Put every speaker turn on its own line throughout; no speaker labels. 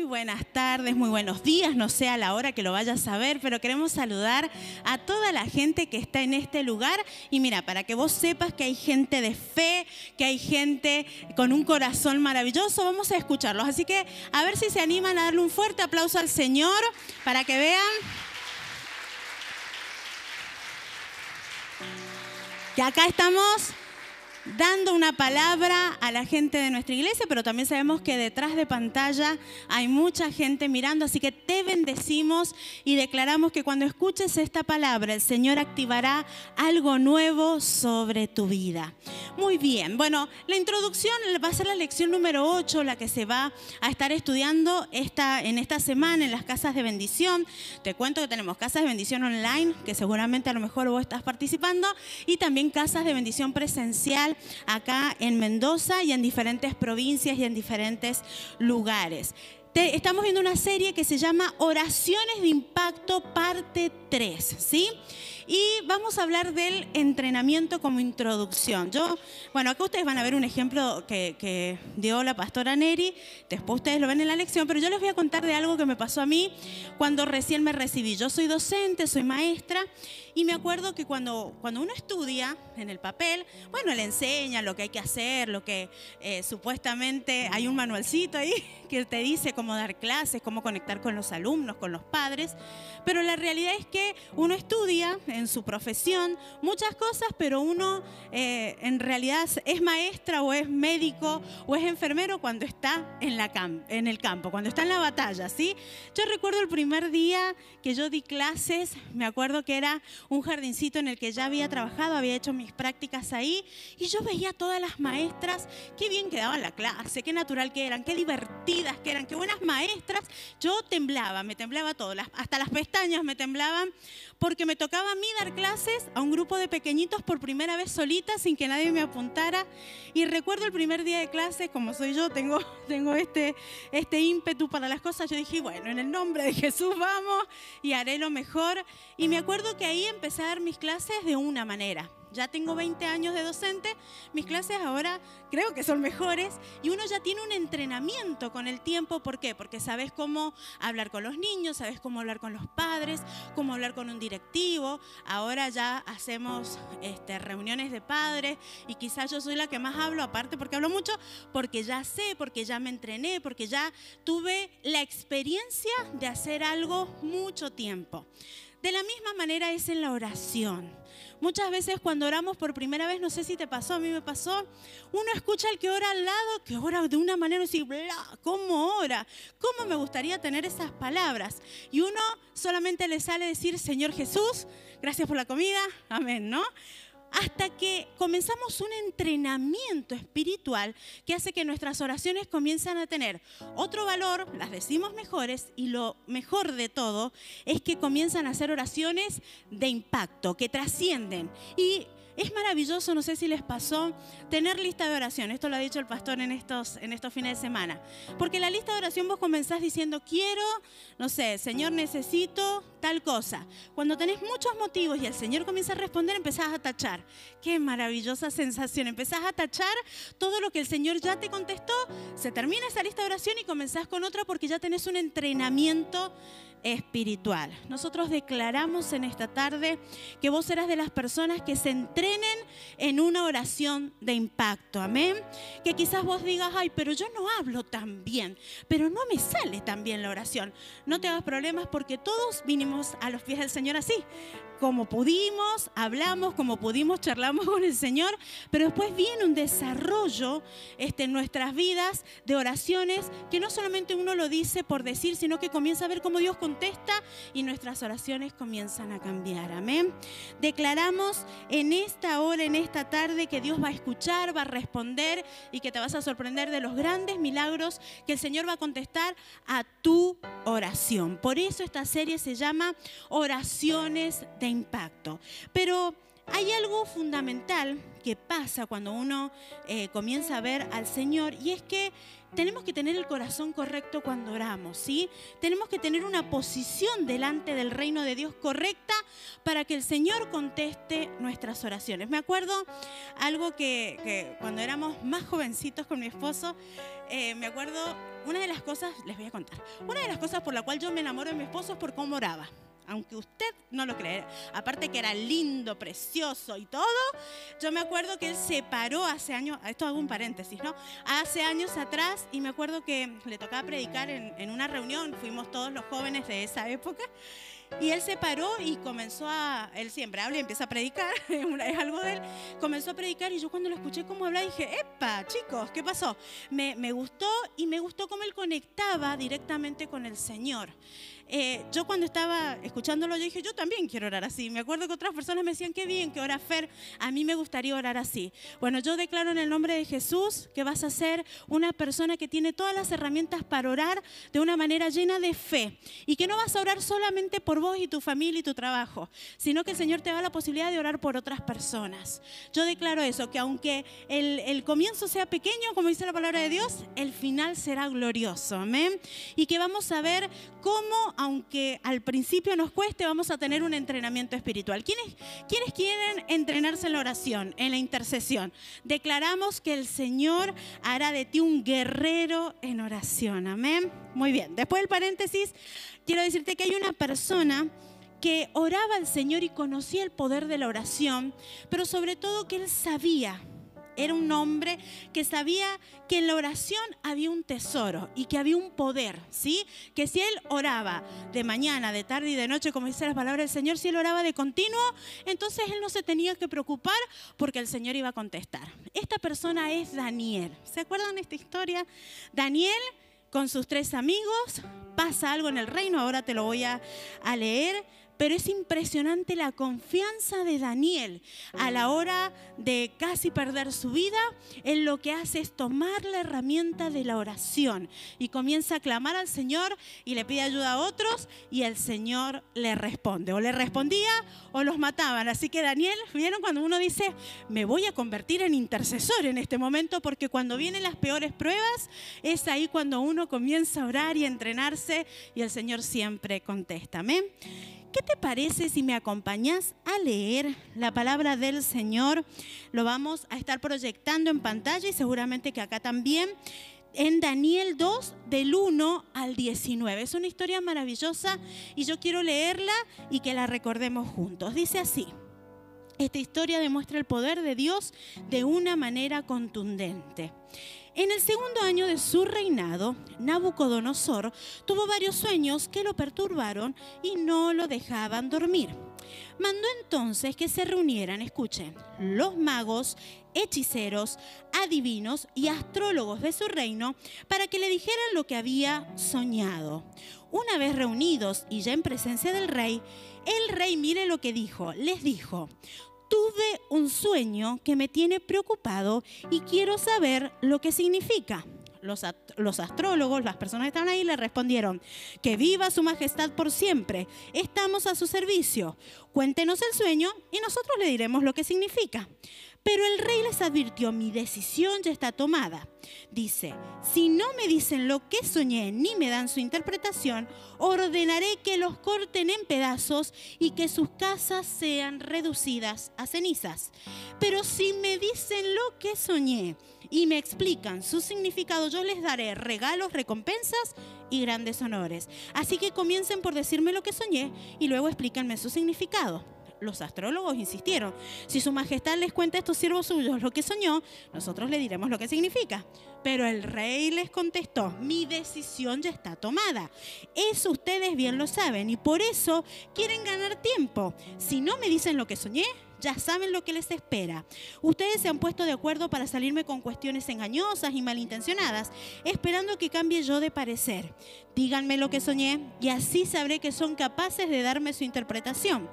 Muy buenas tardes, muy buenos días, no sé a la hora que lo vayas a ver, pero queremos saludar a toda la gente que está en este lugar. Y mira, para que vos sepas que hay gente de fe, que hay gente con un corazón maravilloso, vamos a escucharlos. Así que a ver si se animan a darle un fuerte aplauso al Señor para que vean. Que acá estamos dando una palabra a la gente de nuestra iglesia, pero también sabemos que detrás de pantalla hay mucha gente mirando, así que te bendecimos y declaramos que cuando escuches esta palabra, el Señor activará algo nuevo sobre tu vida. Muy bien, bueno, la introducción va a ser la lección número 8, la que se va a estar estudiando esta, en esta semana en las casas de bendición. Te cuento que tenemos casas de bendición online, que seguramente a lo mejor vos estás participando, y también casas de bendición presencial acá en Mendoza y en diferentes provincias y en diferentes lugares. estamos viendo una serie que se llama Oraciones de Impacto, parte 3, ¿sí? Y vamos a hablar del entrenamiento como introducción. Yo, bueno, acá ustedes van a ver un ejemplo que, dio la pastora Neri, después ustedes lo ven en la lección, pero yo les voy a contar de algo que me pasó a mí cuando recién me recibí. Yo soy docente, soy maestra y me acuerdo que cuando, cuando uno estudia en el papel, bueno, le enseña lo que hay que hacer, lo que eh, supuestamente hay un manualcito ahí que te dice cómo dar clases, cómo conectar con los alumnos, con los padres, pero la realidad es que uno estudia en su profesión muchas cosas, pero uno eh, en realidad es maestra o es médico o es enfermero cuando está en, la en el campo, cuando está en la batalla, ¿sí? Yo recuerdo el primer día que yo di clases, me acuerdo que era un jardincito en el que ya había trabajado, había hecho mis prácticas ahí y yo veía todas las maestras, qué bien quedaban la clase, qué natural que eran, qué divertidas que eran, qué buenas maestras. Yo temblaba, me temblaba todo, hasta las pestañas me temblaban porque me tocaba a mí dar clases a un grupo de pequeñitos por primera vez solita, sin que nadie me apuntara. Y recuerdo el primer día de clase, como soy yo, tengo, tengo este, este ímpetu para las cosas, yo dije, bueno, en el nombre de Jesús vamos y haré lo mejor. Y me acuerdo que ahí empecé a dar mis clases de una manera ya tengo 20 años de docente, mis clases ahora creo que son mejores y uno ya tiene un entrenamiento con el tiempo. ¿Por qué? Porque sabes cómo hablar con los niños, sabes cómo hablar con los padres, cómo hablar con un directivo. Ahora ya hacemos este, reuniones de padres y quizás yo soy la que más hablo, aparte porque hablo mucho, porque ya sé, porque ya me entrené, porque ya tuve la experiencia de hacer algo mucho tiempo. De la misma manera es en la oración. Muchas veces cuando oramos por primera vez, no sé si te pasó, a mí me pasó, uno escucha al que ora al lado, que ora de una manera así, bla, ¿cómo ora? ¿Cómo me gustaría tener esas palabras? Y uno solamente le sale decir, Señor Jesús, gracias por la comida, amén, ¿no? Hasta que comenzamos un entrenamiento espiritual que hace que nuestras oraciones comiencen a tener otro valor, las decimos mejores y lo mejor de todo es que comienzan a ser oraciones de impacto, que trascienden. Y es maravilloso, no sé si les pasó, tener lista de oración. Esto lo ha dicho el pastor en estos, en estos fines de semana. Porque la lista de oración vos comenzás diciendo, quiero, no sé, Señor, necesito tal cosa. Cuando tenés muchos motivos y el Señor comienza a responder, empezás a tachar. Qué maravillosa sensación. Empezás a tachar todo lo que el Señor ya te contestó. Se termina esa lista de oración y comenzás con otra porque ya tenés un entrenamiento espiritual. Nosotros declaramos en esta tarde que vos serás de las personas que se en una oración de impacto. Amén. Que quizás vos digas, ay, pero yo no hablo tan bien, pero no me sale tan bien la oración. No te hagas problemas porque todos vinimos a los pies del Señor así como pudimos, hablamos, como pudimos, charlamos con el Señor, pero después viene un desarrollo este, en nuestras vidas de oraciones que no solamente uno lo dice por decir, sino que comienza a ver cómo Dios contesta y nuestras oraciones comienzan a cambiar. Amén. Declaramos en esta hora, en esta tarde, que Dios va a escuchar, va a responder y que te vas a sorprender de los grandes milagros que el Señor va a contestar a tu oración. Por eso esta serie se llama Oraciones de impacto. Pero hay algo fundamental que pasa cuando uno eh, comienza a ver al Señor y es que tenemos que tener el corazón correcto cuando oramos, ¿sí? Tenemos que tener una posición delante del reino de Dios correcta para que el Señor conteste nuestras oraciones. Me acuerdo algo que, cuando éramos más jovencitos con mi esposo, eh, me acuerdo, una de las cosas, les voy a contar, una de las cosas por la cual yo me enamoro de mi esposo es por cómo oraba aunque usted no lo cree, aparte que era lindo, precioso y todo, yo me acuerdo que él se paró hace años, esto hago un paréntesis, ¿no? Hace años atrás y me acuerdo que le tocaba predicar en una reunión, fuimos todos los jóvenes de esa época. Y él se paró y comenzó a, él siempre habla y empieza a predicar, es algo de él, comenzó a predicar y yo cuando lo escuché cómo habla dije, epa, chicos, ¿qué pasó? Me, me gustó y me gustó cómo él conectaba directamente con el Señor. Eh, yo cuando estaba escuchándolo, yo dije, yo también quiero orar así. Me acuerdo que otras personas me decían, qué bien que ora Fer, a mí me gustaría orar así. Bueno, yo declaro en el nombre de Jesús que vas a ser una persona que tiene todas las herramientas para orar de una manera llena de fe y que no vas a orar solamente por vos y tu familia y tu trabajo, sino que el Señor te da la posibilidad de orar por otras personas. Yo declaro eso, que aunque el, el comienzo sea pequeño, como dice la palabra de Dios, el final será glorioso. Amén. Y que vamos a ver cómo aunque al principio nos cueste, vamos a tener un entrenamiento espiritual. ¿Quiénes, ¿Quiénes quieren entrenarse en la oración, en la intercesión? Declaramos que el Señor hará de ti un guerrero en oración. Amén. Muy bien. Después del paréntesis, quiero decirte que hay una persona que oraba al Señor y conocía el poder de la oración, pero sobre todo que él sabía era un hombre que sabía que en la oración había un tesoro y que había un poder, ¿sí? Que si él oraba de mañana, de tarde y de noche, como dice la palabra del Señor, si él oraba de continuo, entonces él no se tenía que preocupar porque el Señor iba a contestar. Esta persona es Daniel. ¿Se acuerdan de esta historia? Daniel con sus tres amigos, pasa algo en el reino, ahora te lo voy a, leer pero es impresionante la confianza de Daniel a la hora de casi perder su vida. Él lo que hace es tomar la herramienta de la oración y comienza a clamar al Señor y le pide ayuda a otros y el Señor le responde. O le respondía o los mataban. Así que Daniel, ¿vieron cuando uno dice, me voy a convertir en intercesor en este momento? Porque cuando vienen las peores pruebas, es ahí cuando uno comienza a orar y a entrenarse y el Señor siempre contesta. Amén. ¿Qué te parece si me acompañas a leer la palabra del Señor? Lo vamos a estar proyectando en pantalla y seguramente que acá también en Daniel 2 del 1 al 19. Es una historia maravillosa y yo quiero leerla y que la recordemos juntos. Dice así. Esta historia demuestra el poder de Dios de una manera contundente. En el segundo año de su reinado, Nabucodonosor tuvo varios sueños que lo perturbaron y no lo dejaban dormir. Mandó entonces que se reunieran, escuchen, los magos, hechiceros, adivinos y astrólogos de su reino para que le dijeran lo que había soñado. Una vez reunidos y ya en presencia del rey, el rey mire lo que dijo, les dijo, tuve un sueño que me tiene preocupado y quiero saber lo que significa. Los, los, astrólogos, las personas que estaban ahí, le respondieron, que viva su majestad por siempre, estamos a su servicio, cuéntenos el sueño y nosotros le diremos lo que significa. Pero el rey les advirtió, mi decisión ya está tomada. Dice, si no me dicen lo que soñé ni me dan su interpretación, ordenaré que los corten en pedazos y que sus casas sean reducidas a cenizas. Pero si me dicen lo que soñé y me explican su significado, yo les daré regalos, recompensas y grandes honores. Así que comiencen por decirme lo que soñé y luego explíquenme su significado los astrólogos insistieron, si su majestad les cuenta a estos siervos suyos lo que soñó, nosotros le diremos lo que significa. Pero el rey les contestó, mi decisión ya está tomada. Eso ustedes bien lo saben y por eso quieren ganar tiempo. Si no me dicen lo que soñé, ya saben lo que les espera. Ustedes se han puesto de acuerdo para salirme con cuestiones engañosas y malintencionadas, esperando que cambie yo de parecer. Díganme lo que soñé y así sabré que son capaces de darme su interpretación.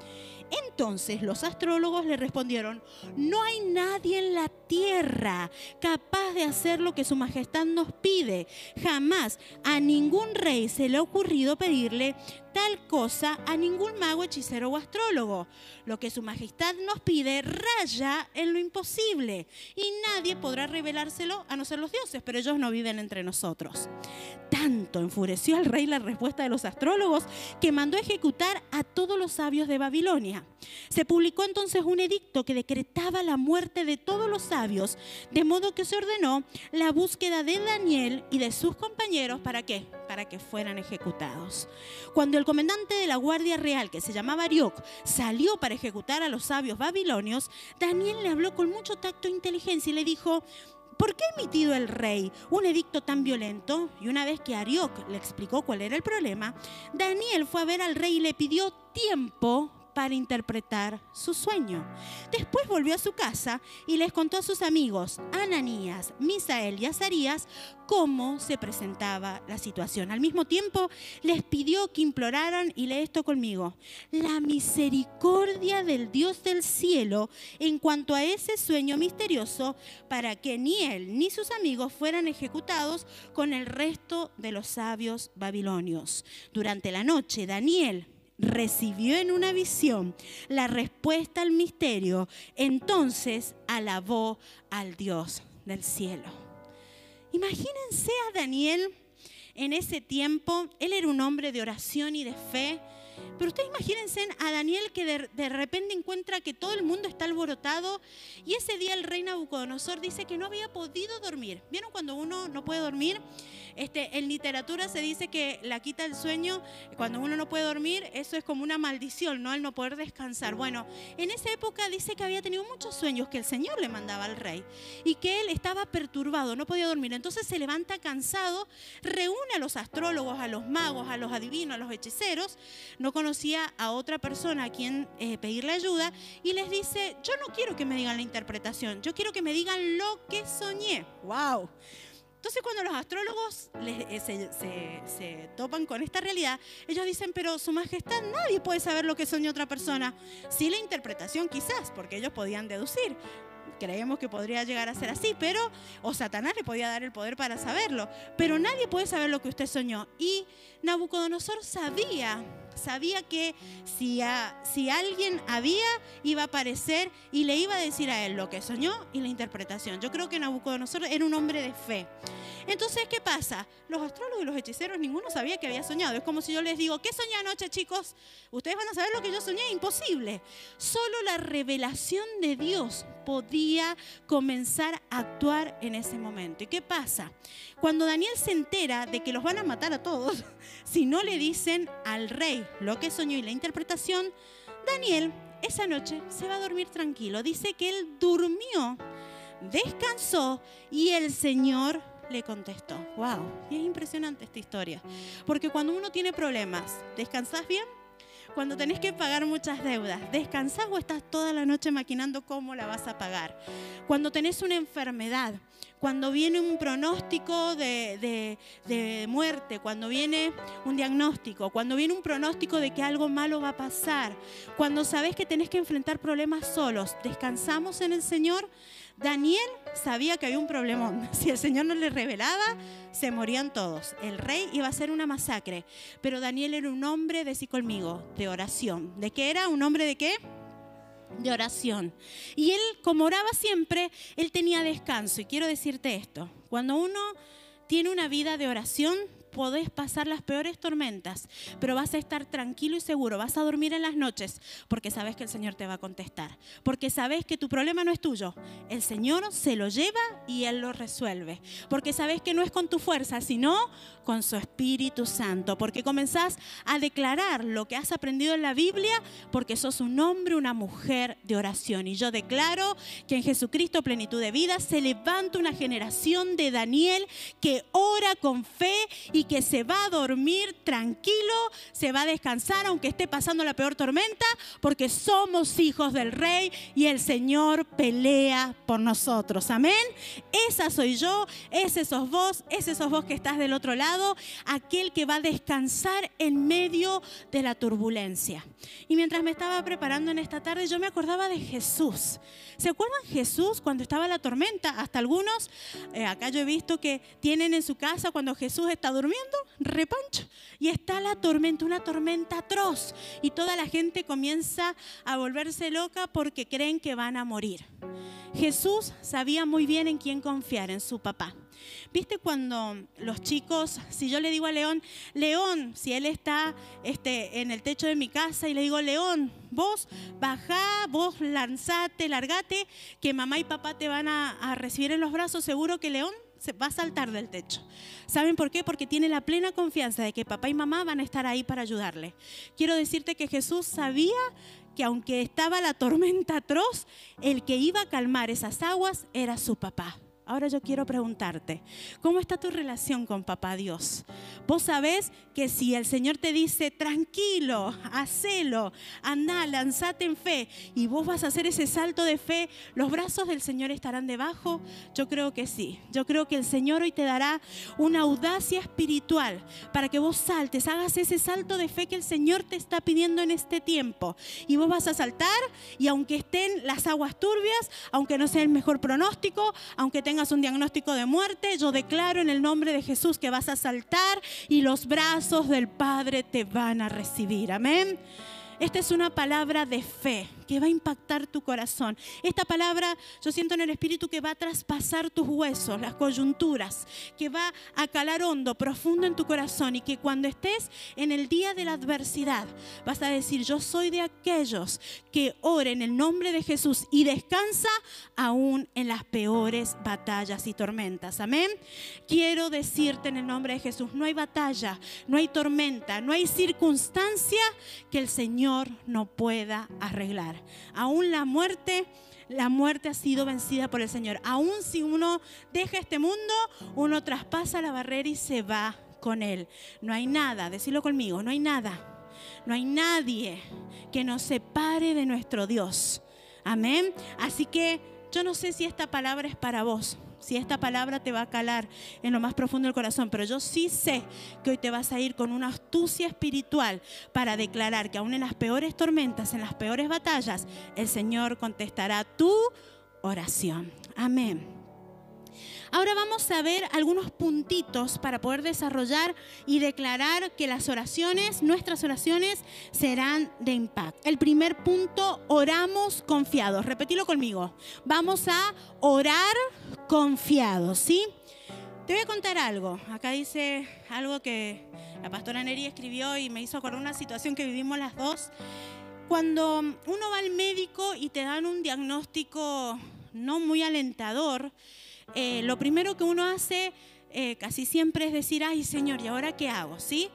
Entonces los astrólogos le respondieron, no hay nadie en la tierra capaz de hacer lo que su majestad nos pide. Jamás a ningún rey se le ha ocurrido pedirle tal cosa a ningún mago, hechicero o astrólogo. Lo que su majestad nos pide raya en lo imposible y nadie podrá revelárselo a no ser los dioses, pero ellos no viven entre nosotros. Tanto enfureció al rey la respuesta de los astrólogos que mandó ejecutar a todos los sabios de Babilonia. Se publicó entonces un edicto que decretaba la muerte de todos los sabios, de modo que se ordenó la búsqueda de Daniel y de sus compañeros para qué? Que fueran ejecutados. Cuando el comandante de la Guardia Real, que se llamaba Arioc, salió para ejecutar a los sabios babilonios, Daniel le habló con mucho tacto e inteligencia y le dijo, ¿Por qué ha emitido el rey un edicto tan violento? Y una vez que Arioc le explicó cuál era el problema, Daniel fue a ver al rey y le pidió tiempo para interpretar su sueño. Después volvió a su casa y les contó a sus amigos, Ananías, Misael y Azarías, cómo se presentaba la situación. Al mismo tiempo les pidió que imploraran, y lee esto conmigo, la misericordia del Dios del cielo en cuanto a ese sueño misterioso para que ni él ni sus amigos fueran ejecutados con el resto de los sabios babilonios. Durante la noche, Daniel recibió en una visión la respuesta al misterio, entonces alabó al Dios del cielo. Imagínense a Daniel en ese tiempo, él era un hombre de oración y de fe, pero ustedes imagínense a Daniel que de, repente encuentra que todo el mundo está alborotado y ese día el rey Nabucodonosor dice que no había podido dormir. ¿Vieron cuando uno no puede dormir? Este, en literatura se dice que la quita el sueño, cuando uno no puede dormir, eso es como una maldición, ¿no? El no poder descansar. Bueno, en esa época dice que había tenido muchos sueños que el Señor le mandaba al rey y que él estaba perturbado, no podía dormir. Entonces se levanta cansado, reúne a los astrólogos, a los magos, a los adivinos, a los hechiceros, conocía a otra persona a quien eh, pedirle ayuda y les dice, yo no quiero que me digan la interpretación, yo quiero que me digan lo que soñé. ¡Wow! Entonces cuando los astrólogos eh, se, topan con esta realidad, ellos dicen, pero su majestad nadie puede saber lo que soñó otra persona. Sí la interpretación quizás, porque ellos podían deducir. Creemos que podría llegar a ser así, pero, o Satanás le podía dar el poder para saberlo, pero nadie puede saber lo que usted soñó. Y Nabucodonosor sabía sabía que si, si alguien había, iba a aparecer y le iba a decir a él lo que soñó y la interpretación. Yo creo que Nabucodonosor era un hombre de fe. Entonces, ¿qué pasa? Los astrólogos y los hechiceros, ninguno sabía que había soñado. Es como si yo les digo, ¿qué soñé anoche, chicos? Ustedes van a saber lo que yo soñé. Imposible. Solo la revelación de Dios podía comenzar a actuar en ese momento. ¿Y qué pasa? Cuando Daniel se entera de que los van a matar a todos, si no le dicen al rey lo que soñó y la interpretación, Daniel esa noche se va a dormir tranquilo. Dice que él durmió, descansó y el Señor le contestó. ¡Wow! Y es impresionante esta historia. Porque cuando uno tiene problemas, ¿descansas bien? Cuando tenés que pagar muchas deudas, ¿descansás o estás toda la noche maquinando cómo la vas a pagar? Cuando tenés una enfermedad, cuando viene un pronóstico de, muerte, cuando viene un diagnóstico, cuando viene un pronóstico de que algo malo va a pasar, cuando sabes que tenés que enfrentar problemas solos, ¿descansamos en el Señor? Daniel sabía que había un problemón. Si el Señor no le revelaba, se morían todos. El rey iba a ser una masacre. Pero Daniel era un hombre, decí conmigo, de oración. ¿De qué era? ¿Un hombre de qué? De oración. Y él, como oraba siempre, él tenía descanso. Y quiero decirte esto, cuando uno tiene una vida de oración, podés pasar las peores tormentas, pero vas a estar tranquilo y seguro, vas a dormir en las noches porque sabes que el Señor te va a contestar, porque sabes que tu problema no es tuyo, el Señor se lo lleva y Él lo resuelve, porque sabes que no es con tu fuerza, sino con su Espíritu Santo, porque comenzás a declarar lo que has aprendido en la Biblia, porque sos un hombre, una mujer de oración. Y yo declaro que en Jesucristo, plenitud de vida, se levanta una generación de Daniel que ora con fe y que se va a dormir tranquilo, se va a descansar aunque esté pasando la peor tormenta, porque somos hijos del rey y el Señor pelea por nosotros. Amén. Esa soy yo, ese sos vos, ese sos vos que estás del otro lado, aquel que va a descansar en medio de la turbulencia. Y mientras me estaba preparando en esta tarde, yo me acordaba de Jesús. ¿Se acuerdan Jesús cuando estaba la tormenta? Hasta algunos, eh, acá yo he visto que tienen en su casa cuando Jesús está durmiendo, repancho, y está la tormenta, una tormenta atroz, y toda la gente comienza a volverse loca porque creen que van a morir. Jesús sabía muy bien en quién confiar, en su papá. ¿Viste cuando los chicos, si yo le digo a León, León, si él está este, en el techo de mi casa y le digo, León, vos bajá, vos lanzate, largate, que mamá y papá te van a, a recibir en los brazos, seguro que León se va a saltar del techo. ¿Saben por qué? Porque tiene la plena confianza de que papá y mamá van a estar ahí para ayudarle. Quiero decirte que Jesús sabía que aunque estaba la tormenta atroz, el que iba a calmar esas aguas era su papá. Ahora yo quiero preguntarte, ¿cómo está tu relación con Papá Dios? Vos sabés que si el Señor te dice, tranquilo, hacelo, anda, lanzate en fe, y vos vas a hacer ese salto de fe, ¿los brazos del Señor estarán debajo? Yo creo que sí. Yo creo que el Señor hoy te dará una audacia espiritual para que vos saltes, hagas ese salto de fe que el Señor te está pidiendo en este tiempo. Y vos vas a saltar, y aunque estén las aguas turbias, aunque no sea el mejor pronóstico, aunque tengas un diagnóstico de muerte, yo declaro en el nombre de Jesús que vas a saltar y los brazos del Padre te van a recibir. Amén. Esta es una palabra de fe que va a impactar tu corazón. Esta palabra yo siento en el Espíritu que va a traspasar tus huesos, las coyunturas, que va a calar hondo, profundo en tu corazón y que cuando estés en el día de la adversidad vas a decir, yo soy de aquellos que oren en el nombre de Jesús y descansa aún en las peores batallas y tormentas. Amén. Quiero decirte en el nombre de Jesús, no hay batalla, no hay tormenta, no hay circunstancia que el Señor no pueda arreglar. Aún la muerte, la muerte ha sido vencida por el Señor. Aún si uno deja este mundo, uno traspasa la barrera y se va con Él. No hay nada, decirlo conmigo, no hay nada. No hay nadie que nos separe de nuestro Dios. Amén. Así que yo no sé si esta palabra es para vos si esta palabra te va a calar en lo más profundo del corazón, pero yo sí sé que hoy te vas a ir con una astucia espiritual para declarar que aún en las peores tormentas, en las peores batallas, el Señor contestará tu oración. Amén. Ahora vamos a ver algunos puntitos para poder desarrollar y declarar que las oraciones, nuestras oraciones, serán de impacto. El primer punto, oramos confiados. Repetilo conmigo. Vamos a orar confiados, ¿sí? Te voy a contar algo. Acá dice algo que la pastora Neri escribió y me hizo acordar una situación que vivimos las dos. Cuando uno va al médico y te dan un diagnóstico no muy alentador, eh, lo primero que uno hace eh, casi siempre es decir, ay Señor, ¿y ahora qué hago? ¿Sí?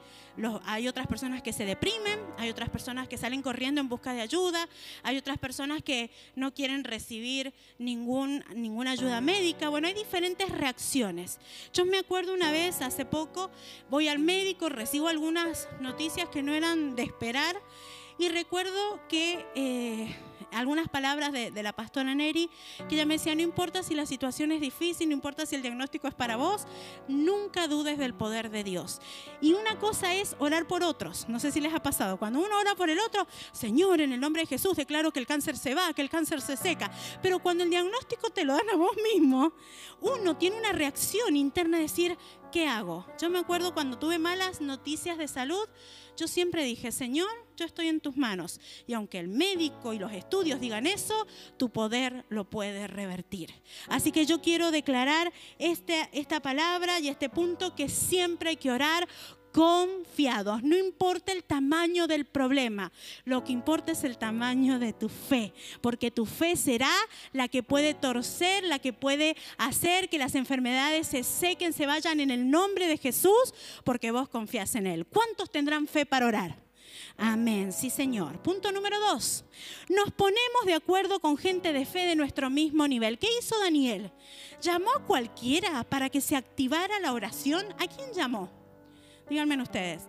hay otras personas que se deprimen, hay otras personas que salen corriendo en busca de ayuda, hay otras personas que no quieren recibir ningún, ninguna ayuda médica. Bueno, hay diferentes reacciones. Yo me acuerdo una vez, hace poco, voy al médico, recibo algunas noticias que no eran de esperar y recuerdo que... Eh, algunas palabras de, la pastora Neri, que ella me decía, no importa si la situación es difícil, no importa si el diagnóstico es para vos, nunca dudes del poder de Dios. Y una cosa es orar por otros, no sé si les ha pasado, cuando uno ora por el otro, Señor, en el nombre de Jesús declaro que el cáncer se va, que el cáncer se seca, pero cuando el diagnóstico te lo dan a vos mismo, uno tiene una reacción interna de decir, ¿qué hago? Yo me acuerdo cuando tuve malas noticias de salud, yo siempre dije, Señor, yo estoy en tus manos. Y aunque el médico y los estudios digan eso, tu poder lo puede revertir. Así que yo quiero declarar este, esta palabra y este punto que siempre hay que orar confiados. No importa el tamaño del problema, lo que importa es el tamaño de tu fe, porque tu fe será la que puede torcer, la que puede hacer que las enfermedades se sequen, se vayan en el nombre de Jesús, porque vos confías en Él. ¿Cuántos tendrán fe para orar? Amén, sí Señor. Punto número dos. Nos ponemos de acuerdo con gente de fe de nuestro mismo nivel. ¿Qué hizo Daniel? ¿Llamó a cualquiera para que se activara la oración? ¿A quién llamó? Díganme ustedes.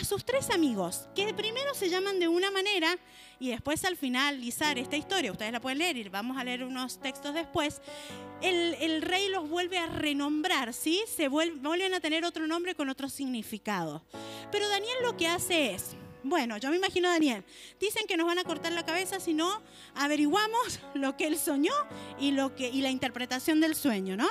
A sus tres amigos, que primero se llaman de una manera y después al finalizar esta historia, ustedes la pueden leer vamos a leer unos textos después, el, rey los vuelve a renombrar, ¿sí? Se vuelven a tener otro nombre con otro significado. Pero Daniel lo que hace es, bueno, yo me imagino Daniel. Dicen que nos van a cortar la cabeza si no averiguamos lo que él soñó y, lo que, y la interpretación del sueño, ¿no?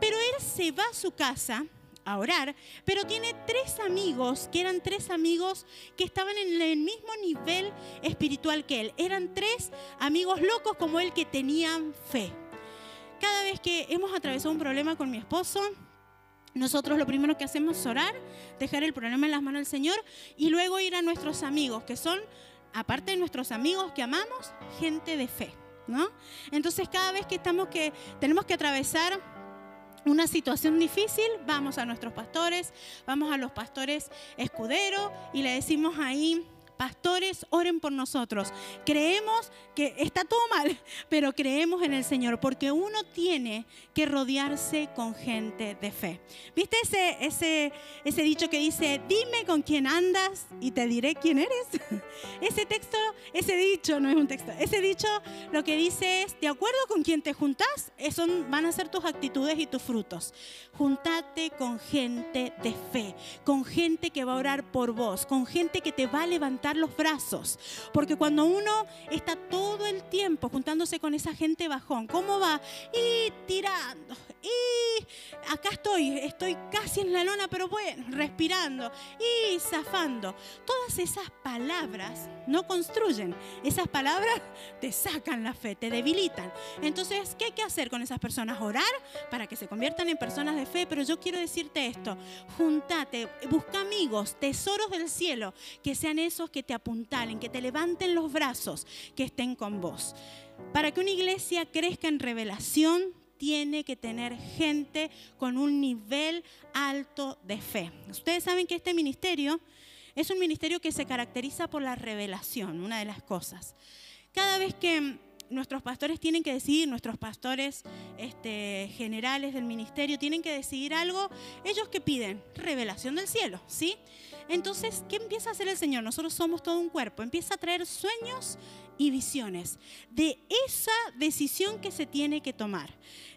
Pero él se va a su casa a orar, pero tiene tres amigos, que eran tres amigos que estaban en el mismo nivel espiritual que él. Eran tres amigos locos como él que tenían fe. Cada vez que hemos atravesado un problema con mi esposo, nosotros lo primero que hacemos es orar, dejar el problema en las manos del Señor y luego ir a nuestros amigos, que son, aparte de nuestros amigos que amamos, gente de fe. ¿no? Entonces cada vez que estamos que tenemos que atravesar una situación difícil, vamos a nuestros pastores, vamos a los pastores escuderos y le decimos ahí, Pastores, oren por nosotros. Creemos que está todo mal, pero creemos en el Señor porque uno tiene que rodearse con gente de fe. ¿Viste ese, ese, ese dicho que dice, dime con quién andas y te diré quién eres? Ese texto, ese dicho, no es un texto, ese dicho lo que dice es, de acuerdo con quién te juntas, eso van a ser tus actitudes y tus frutos. Juntate con gente de fe, con gente que va a orar por vos, con gente que te va a levantar los brazos. Porque cuando uno está todo el tiempo juntándose con esa gente bajón, ¿cómo va? Y tirando. Y acá estoy, estoy casi en la lona, pero bueno, respirando y zafando. Todas esas palabras no construyen. Esas palabras te sacan la fe, te debilitan. Entonces, ¿qué hay que hacer con esas personas? Orar para que se conviertan en personas de fe. Pero yo quiero decirte esto, juntate, busca amigos, tesoros del cielo, que sean esos que te apuntalen, que te levanten los brazos, que estén con vos. Para que una iglesia crezca en revelación, tiene que tener gente con un nivel alto de fe. Ustedes saben que este ministerio es un ministerio que se caracteriza por la revelación, una de las cosas. Cada vez que nuestros pastores tienen que decidir, nuestros pastores este, generales del ministerio tienen que decidir algo, ellos que piden revelación del cielo, ¿sí? Entonces, ¿qué empieza a hacer el Señor? Nosotros somos todo un cuerpo, empieza a traer sueños y visiones de esa decisión que se tiene que tomar.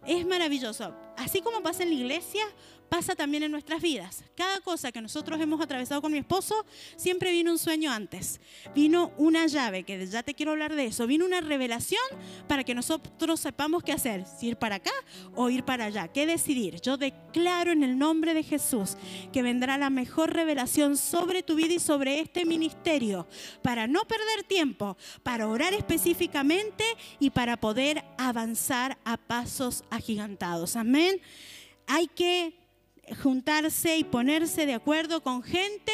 Es maravilloso. Así como pasa en la iglesia, pasa también en nuestras vidas. Cada cosa que nosotros hemos atravesado con mi esposo, siempre vino un sueño antes. Vino una llave, que ya te quiero hablar de eso. Vino una revelación para que nosotros sepamos qué hacer, si ir para acá o ir para allá, qué decidir. Yo declaro en el nombre de Jesús que vendrá la mejor revelación sobre tu vida y sobre este ministerio, para no perder tiempo, para orar específicamente y para poder avanzar a pasos agigantados. Amén. Hay que juntarse y ponerse de acuerdo con gente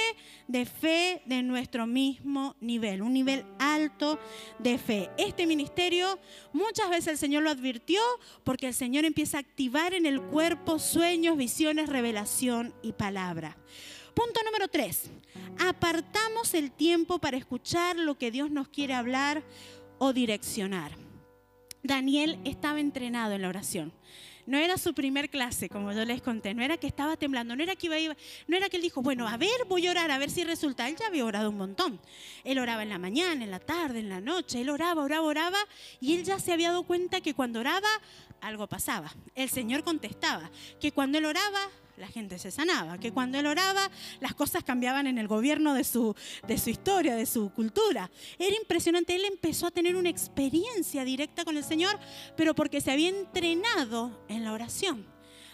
de fe de nuestro mismo nivel, un nivel alto de fe. Este ministerio muchas veces el Señor lo advirtió porque el Señor empieza a activar en el cuerpo sueños, visiones, revelación y palabra. Punto número tres, apartamos el tiempo para escuchar lo que Dios nos quiere hablar o direccionar. Daniel estaba entrenado en la oración. No era su primer clase, como yo les conté. No era que estaba temblando, no era que iba, no era que él dijo, bueno, a ver, voy a orar, a ver si resulta. Él ya había orado un montón. Él oraba en la mañana, en la tarde, en la noche. Él oraba, oraba, oraba. Y él ya se había dado cuenta que cuando oraba, algo pasaba. El Señor contestaba. Que cuando él oraba, la gente se sanaba, que cuando él oraba las cosas cambiaban en el gobierno de su, de su historia, de su cultura. Era impresionante, él empezó a tener una experiencia directa con el Señor, pero porque se había entrenado en la oración.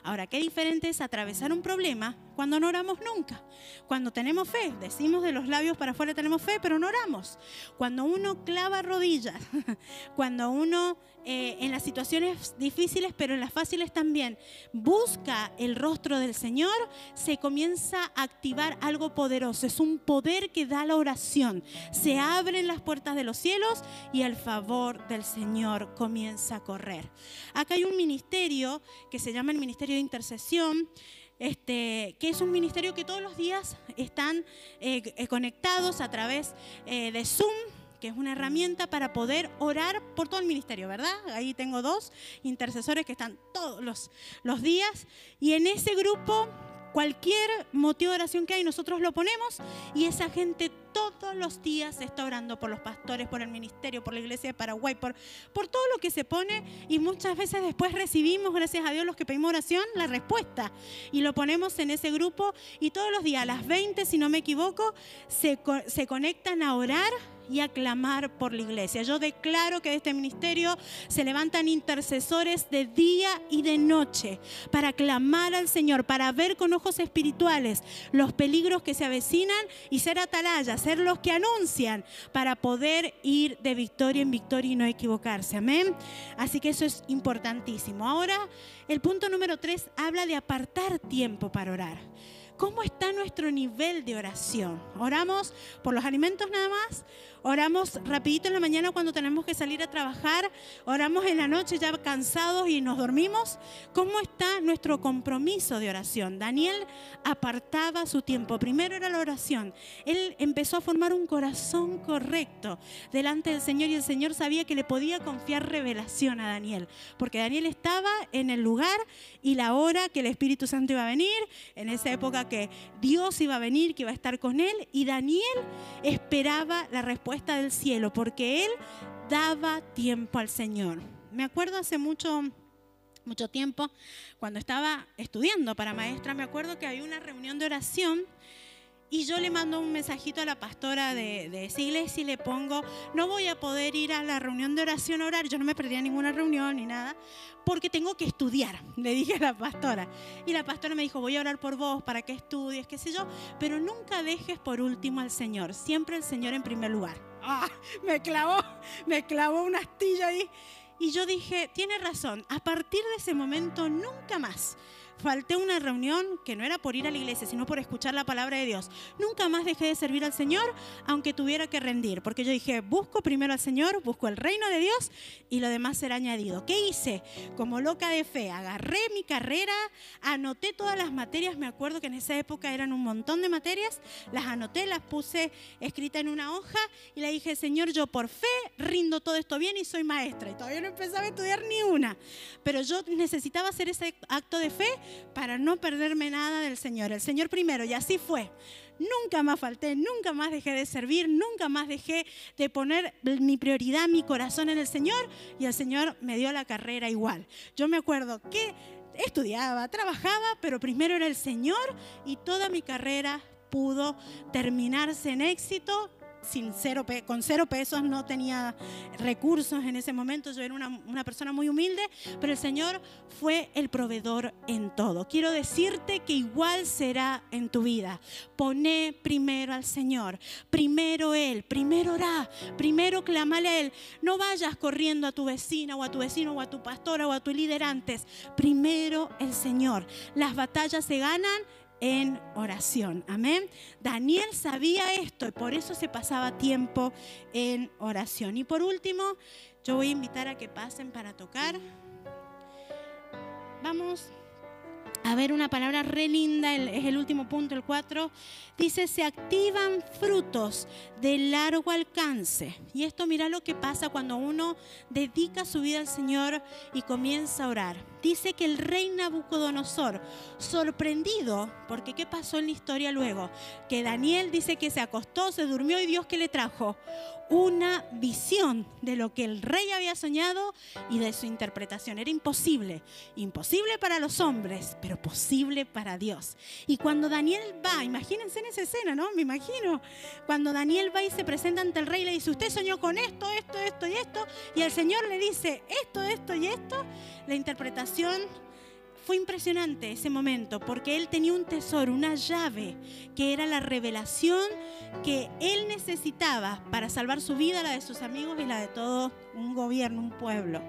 Ahora, qué diferente es atravesar un problema cuando no oramos nunca. Cuando tenemos fe, decimos de los labios para afuera tenemos fe, pero no oramos. Cuando uno clava rodillas, cuando uno eh, en las situaciones difíciles, pero en las fáciles también, busca el rostro del Señor, se comienza a activar algo poderoso. Es un poder que da la oración. Se abren las puertas de los cielos y el favor del Señor comienza a correr. Acá hay un ministerio que se llama el Ministerio de Intercesión este, que es un ministerio que todos los días están eh, eh, conectados a través eh, de Zoom, que es una herramienta para poder orar por todo el ministerio, ¿verdad? Ahí tengo dos intercesores que están todos los, los días y en ese grupo cualquier motivo de oración que hay, nosotros lo ponemos y esa gente todos los días está orando por los pastores, por el ministerio, por la iglesia de Paraguay, por, por todo lo que se pone y muchas veces después recibimos, gracias a Dios, los que pedimos oración, la respuesta. Y lo ponemos en ese grupo y todos los días a las 20, si no me equivoco, se, se conectan a orar y a clamar por la iglesia. Yo declaro que de este ministerio se levantan intercesores de día y de noche para clamar al Señor, para ver con ojos espirituales los peligros que se avecinan y ser atalayas, ser los que anuncian para poder ir de victoria en victoria y no equivocarse. Amén. Así que eso es importantísimo. Ahora, el punto número tres habla de apartar tiempo para orar. ¿Cómo está nuestro nivel de oración? ¿Oramos por los alimentos nada más? Oramos rapidito en la mañana cuando tenemos que salir a trabajar. Oramos en la noche ya cansados y nos dormimos. ¿Cómo está nuestro compromiso de oración? Daniel apartaba su tiempo. Primero era la oración. Él empezó a formar un corazón correcto delante del Señor y el Señor sabía que le podía confiar revelación a Daniel. Porque Daniel estaba en el lugar y la hora que el Espíritu Santo iba a venir, en esa época que Dios iba a venir, que iba a estar con él. Y Daniel esperaba la respuesta del cielo, porque él daba tiempo al Señor. Me acuerdo hace mucho mucho tiempo, cuando estaba estudiando para maestra, me acuerdo que había una reunión de oración y yo le mando un mensajito a la pastora de, de, esa iglesia y le pongo, no voy a poder ir a la reunión de oración a orar, yo no me perdía ninguna reunión ni nada, porque tengo que estudiar, le dije a la pastora. Y la pastora me dijo, voy a orar por vos para que estudies, qué sé yo, pero nunca dejes por último al Señor, siempre el Señor en primer lugar. Ah, me clavó, me clavó una astilla ahí. Y yo dije, tiene razón, a partir de ese momento nunca más falté una reunión que no era por ir a la iglesia, sino por escuchar la palabra de Dios. Nunca más dejé de servir al Señor, aunque tuviera que rendir, porque yo dije, busco primero al Señor, busco el reino de Dios y lo demás será añadido. ¿Qué hice? Como loca de fe, agarré mi carrera, anoté todas las materias, me acuerdo que en esa época eran un montón de materias, las anoté, las puse escrita en una hoja y le dije, Señor, yo por fe rindo todo esto bien y soy maestra. Y todavía no empezaba a estudiar ni una, pero yo necesitaba hacer ese acto de fe para no perderme nada del Señor. El Señor primero, y así fue. Nunca más falté, nunca más dejé de servir, nunca más dejé de poner mi prioridad, mi corazón en el Señor y el Señor me dio la carrera igual. Yo me acuerdo que estudiaba, trabajaba, pero primero era el Señor y toda mi carrera pudo terminarse en éxito sin cero, con cero pesos, no tenía recursos en ese momento, yo era una, persona muy humilde, pero el Señor fue el proveedor en todo. Quiero decirte que igual será en tu vida. Poné primero al Señor, primero Él, primero orá, primero clamale a Él. No vayas corriendo a tu vecina o a tu vecino o a tu pastora o a tu líder antes. Primero el Señor. Las batallas se ganan en oración. Amén. Daniel sabía esto y por eso se pasaba tiempo en oración. Y por último, yo voy a invitar a que pasen para tocar. Vamos a ver una palabra re linda, es el último punto, el 4. Dice, se activan frutos de largo alcance. Y esto mira lo que pasa cuando uno dedica su vida al Señor y comienza a orar. Dice que el rey Nabucodonosor, sorprendido, porque ¿qué pasó en la historia luego? Que Daniel dice que se acostó, se durmió y Dios que le trajo una visión de lo que el rey había soñado y de su interpretación. Era imposible, imposible para los hombres, pero posible para Dios. Y cuando Daniel va, imagínense en esa escena, ¿no? Me imagino, cuando Daniel va y se presenta ante el rey, le dice, usted soñó con esto, esto, esto y esto, y el Señor le dice, esto, esto y esto, la interpretación fue impresionante ese momento porque él tenía un tesoro, una llave, que era la revelación que él necesitaba para salvar su vida, la de sus amigos y la de todo un gobierno, un pueblo.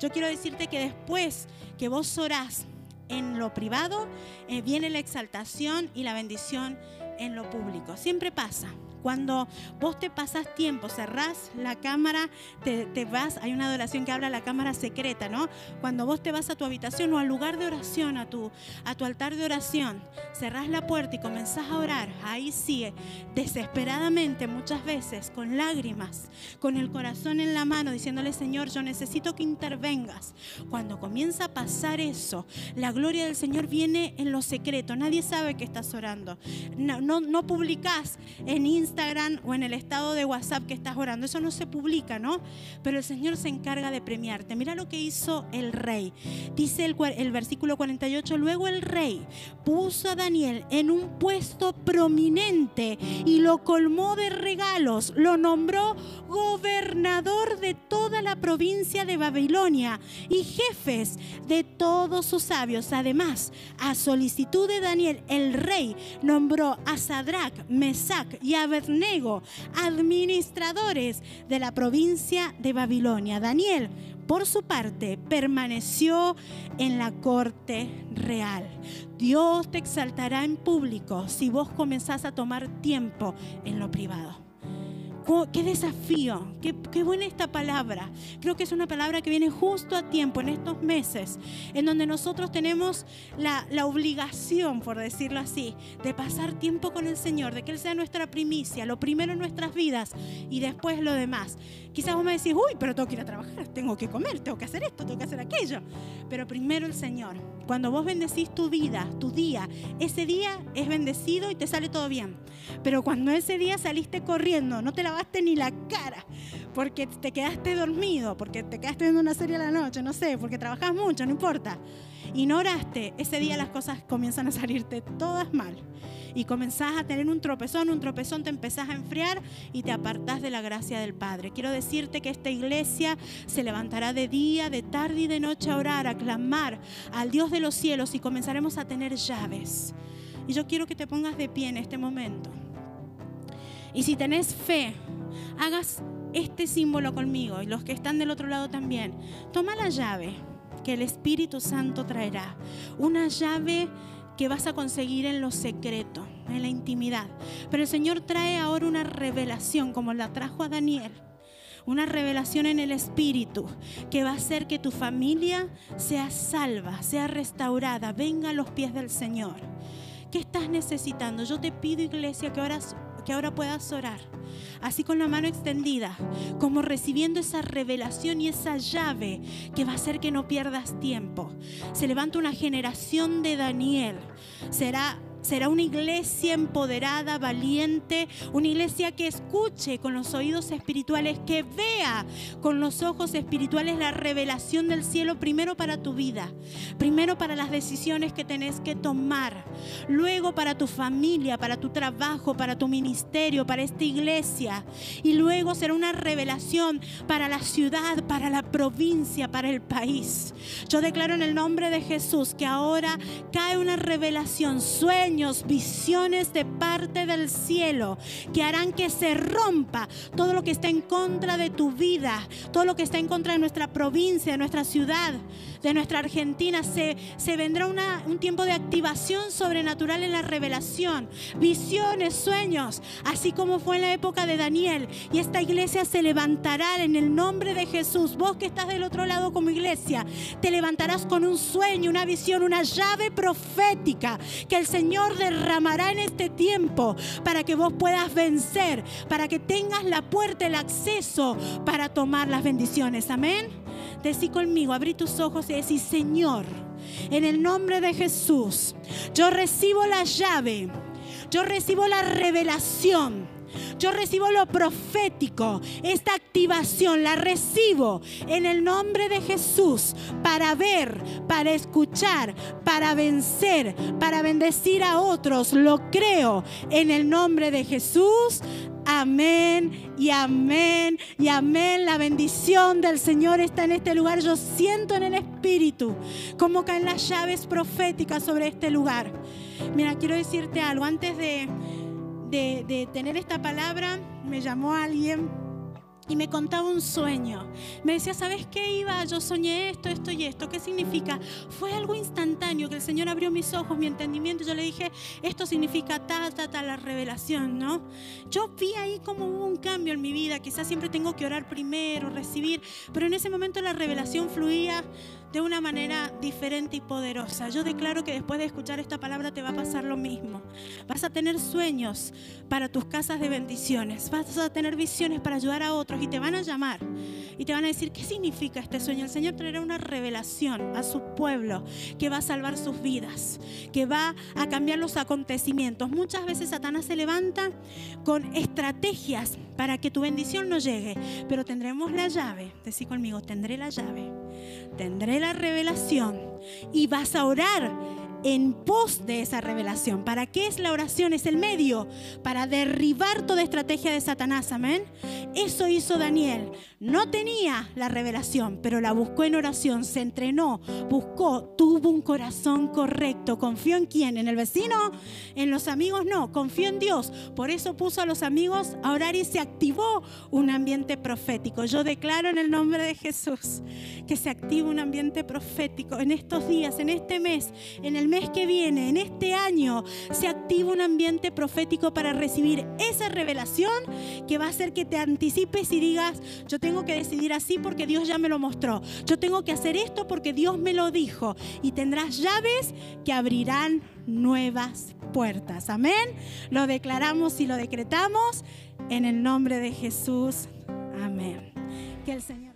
Yo quiero decirte que después que vos orás en lo privado, eh, viene la exaltación y la bendición en lo público. Siempre pasa. Cuando vos te pasas tiempo, cerrás la cámara, te, vas, hay una adoración que habla la cámara secreta, ¿no? Cuando vos te vas a tu habitación o al lugar de oración, a tu, a tu altar de oración, cerrás la puerta y comenzás a orar, ahí sigue, desesperadamente muchas veces, con lágrimas, con el corazón en la mano, diciéndole, Señor, yo necesito que intervengas. Cuando comienza a pasar eso, la gloria del Señor viene en lo secreto, nadie sabe que estás orando. No, no, no publicás en Instagram o en el estado de WhatsApp que estás orando, eso no se publica, ¿no? Pero el Señor se encarga de premiarte. Mira lo que hizo el rey. Dice el, el versículo 48, luego el rey puso a Daniel en un puesto prominente y lo colmó de regalos, lo nombró gobernador de toda la provincia de Babilonia y jefes de todos sus sabios. Además, a solicitud de Daniel, el rey nombró a Sadrach, Mesach y Abednego administradores de la provincia de Babilonia. Daniel por su parte, permaneció en la corte real. Dios te exaltará en público si vos comenzás a tomar tiempo en lo privado qué desafío, qué, qué, buena esta palabra. Creo que es una palabra que viene justo a tiempo en estos meses, en donde nosotros tenemos la, la obligación, por decirlo así, de pasar tiempo con el Señor, de que Él sea nuestra primicia, lo primero en nuestras vidas y después lo demás. Quizás vos me decís, uy, pero tengo que ir a trabajar, tengo que comer, tengo que hacer esto, tengo que hacer aquello. Pero primero el Señor. Cuando vos bendecís tu vida, tu día, ese día es bendecido y te sale todo bien. Pero cuando ese día saliste corriendo, no te lavaste ni la cara, porque te quedaste dormido, porque te quedaste viendo una serie a la noche, no sé, porque trabajas mucho, no importa. Y no oraste, ese día las cosas comienzan a salirte todas mal. Y comenzás a tener un tropezón, un tropezón te empezás a enfriar y te apartás de la gracia del Padre. Quiero decirte que esta iglesia se levantará de día, de tarde y de noche a orar, a clamar al Dios de los cielos y comenzaremos a tener llaves y yo quiero que te pongas de pie en este momento. Y si tenés fe, hagas este símbolo conmigo y los que están del otro lado también. Toma la llave que el Espíritu Santo traerá. Una llave que vas a conseguir en lo secreto, en la intimidad. Pero el Señor trae ahora una revelación como la trajo a Daniel. Una revelación en el Espíritu que va a hacer que tu familia sea salva, sea restaurada, venga a los pies del Señor. ¿Qué estás necesitando? Yo te pido, iglesia, que ahora, que ahora puedas orar, así con la mano extendida, como recibiendo esa revelación y esa llave que va a hacer que no pierdas tiempo. Se levanta una generación de Daniel. Será Será una iglesia empoderada, valiente, una iglesia que escuche con los oídos espirituales, que vea con los ojos espirituales la revelación del cielo primero para tu vida, primero para las decisiones que tenés que tomar, luego para tu familia, para tu trabajo, para tu ministerio, para esta iglesia y luego será una revelación para la ciudad, para la provincia, para el país. Yo declaro en el nombre de Jesús que ahora cae una revelación, visiones de parte del cielo que harán que se rompa todo lo que está en contra de tu vida, todo lo que está en contra de nuestra provincia, de nuestra ciudad, de nuestra Argentina. Se, se vendrá una, un tiempo de activación sobrenatural en la revelación, visiones, sueños, así como fue en la época de Daniel. Y esta iglesia se levantará en el nombre de Jesús. Vos que estás del otro lado como iglesia, te levantarás con un sueño, una visión, una llave profética que el Señor derramará en este tiempo para que vos puedas vencer, para que tengas la puerta, el acceso para tomar las bendiciones. Amén. Decí conmigo, abrí tus ojos y decí, Señor, en el nombre de Jesús, yo recibo la llave, yo recibo la revelación yo recibo lo profético, esta activación la recibo en el nombre de Jesús para ver, para escuchar, para vencer, para bendecir a otros. Lo creo en el nombre de Jesús. Amén y amén y amén. La bendición del Señor está en este lugar. Yo siento en el Espíritu cómo caen las llaves proféticas sobre este lugar. Mira, quiero decirte algo. Antes de, de, tener esta palabra, me llamó alguien y me contaba un sueño. Me decía, ¿sabes qué iba? Yo soñé esto, esto y esto. ¿Qué significa? Fue algo instantáneo que el Señor abrió mis ojos, mi entendimiento. Yo le dije, esto significa tal, tal, tal, la revelación, ¿no? Yo vi ahí como hubo un cambio en mi vida. Quizás siempre tengo que orar primero, recibir, pero en ese momento la revelación fluía de una manera diferente y poderosa. Yo declaro que después de escuchar esta palabra te va a pasar lo mismo. Vas a tener sueños para tus casas de bendiciones. Vas a tener visiones para ayudar a otros y te van a llamar y te van a decir, ¿qué significa este sueño? El Señor traerá una revelación a su pueblo que va a salvar sus vidas, que va a cambiar los acontecimientos. Muchas veces Satanás se levanta con estrategias para que tu bendición no llegue, pero tendremos la llave. Decí conmigo, tendré la llave, tendré la revelación y vas a orar en pos de esa revelación. ¿Para qué es la oración? Es el medio para derribar toda estrategia de Satanás. Amén. Eso hizo Daniel. No tenía la revelación, pero la buscó en oración, se entrenó, buscó, tuvo un corazón correcto. ¿Confió en quién? ¿En el vecino? ¿En los amigos? No, confió en Dios. Por eso puso a los amigos a orar y se activó un ambiente profético. Yo declaro en el nombre de Jesús que se active un ambiente profético en estos días, en este mes, en el que viene, en este año, se activa un ambiente profético para recibir esa revelación que va a hacer que te anticipes y digas, yo tengo que decidir así porque Dios ya me lo mostró. Yo tengo que hacer esto porque Dios me lo dijo. Y tendrás llaves que abrirán nuevas puertas. Amén. Lo declaramos y lo decretamos en el nombre de Jesús. Amén. Que el Señor